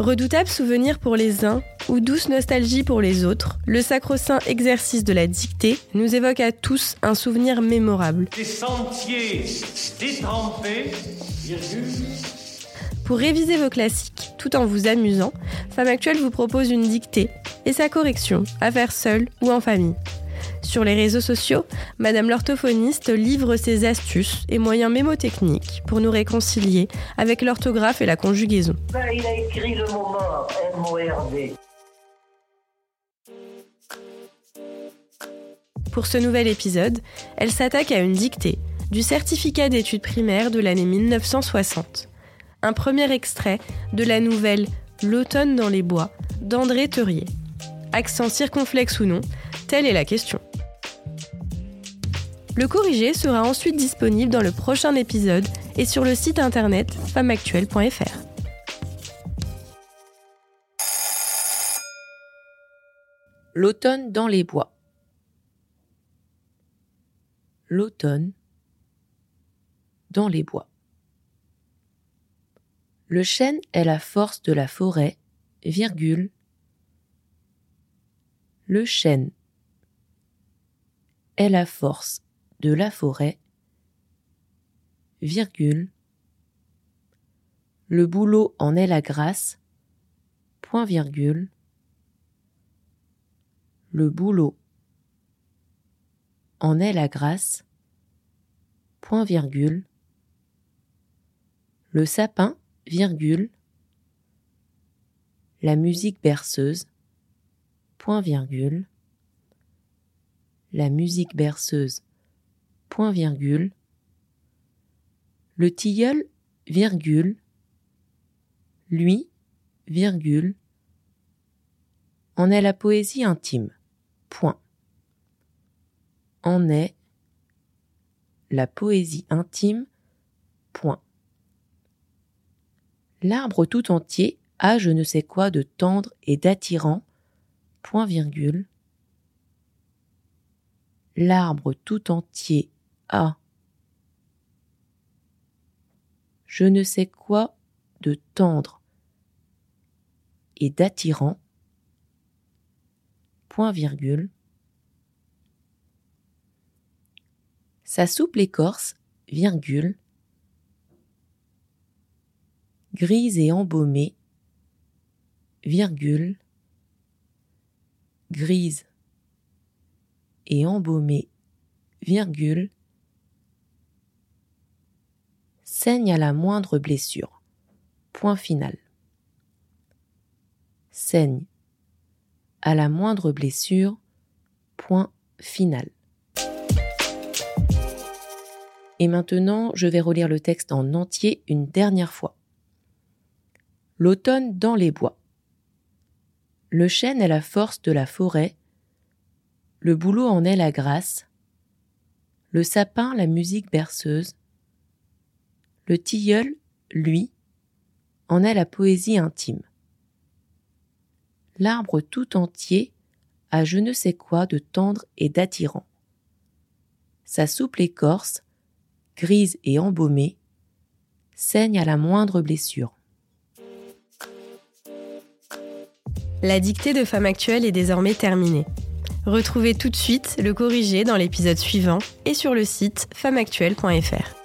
Redoutable souvenir pour les uns ou douce nostalgie pour les autres, le sacro-saint exercice de la dictée nous évoque à tous un souvenir mémorable. Des sentiers détrempés, Pour réviser vos classiques tout en vous amusant, Femme Actuelle vous propose une dictée et sa correction à faire seule ou en famille. Sur les réseaux sociaux, Madame l'orthophoniste livre ses astuces et moyens mémotechniques pour nous réconcilier avec l'orthographe et la conjugaison. Ben, il a écrit le mot mort, M-O-R-D. Pour ce nouvel épisode, elle s'attaque à une dictée du certificat d'études primaires de l'année 1960. Un premier extrait de la nouvelle L'automne dans les bois d'André Teurier. Accent circonflexe ou non, telle est la question. Le corrigé sera ensuite disponible dans le prochain épisode et sur le site internet femmeactuelle.fr. L'automne dans les bois. L'automne dans les bois. Le chêne est la force de la forêt, virgule. Le chêne est la force de la forêt, virgule. Le boulot en est la grâce, point virgule. Le boulot en est la grâce, point virgule. Le sapin, virgule. La musique berceuse, point virgule. La musique berceuse, point virgule. Le tilleul, virgule. Lui, virgule. En est la poésie intime, point. En est la poésie intime, point. L'arbre tout entier a je ne sais quoi de tendre et d'attirant, point virgule. L'arbre tout entier a je ne sais quoi de tendre et d'attirant, point virgule. Sa souple écorce, virgule, grise et embaumée, virgule, grise et embaumée, virgule, saigne à la moindre blessure. Point final. Saigne à la moindre blessure. Point final. Et maintenant, je vais relire le texte en entier une dernière fois. L'automne dans les bois. Le chêne est la force de la forêt, le bouleau en est la grâce, le sapin la musique berceuse, le tilleul, lui, en est la poésie intime. L'arbre tout entier a je ne sais quoi de tendre et d'attirant. Sa souple écorce, grise et embaumée, saigne à la moindre blessure. La dictée de Femme Actuelle est désormais terminée. Retrouvez tout de suite le corrigé dans l'épisode suivant et sur le site femmeactuelle.fr.